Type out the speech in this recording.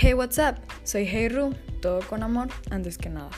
Hey, what's up? Soy Hey Ru, todo con amor antes que nada.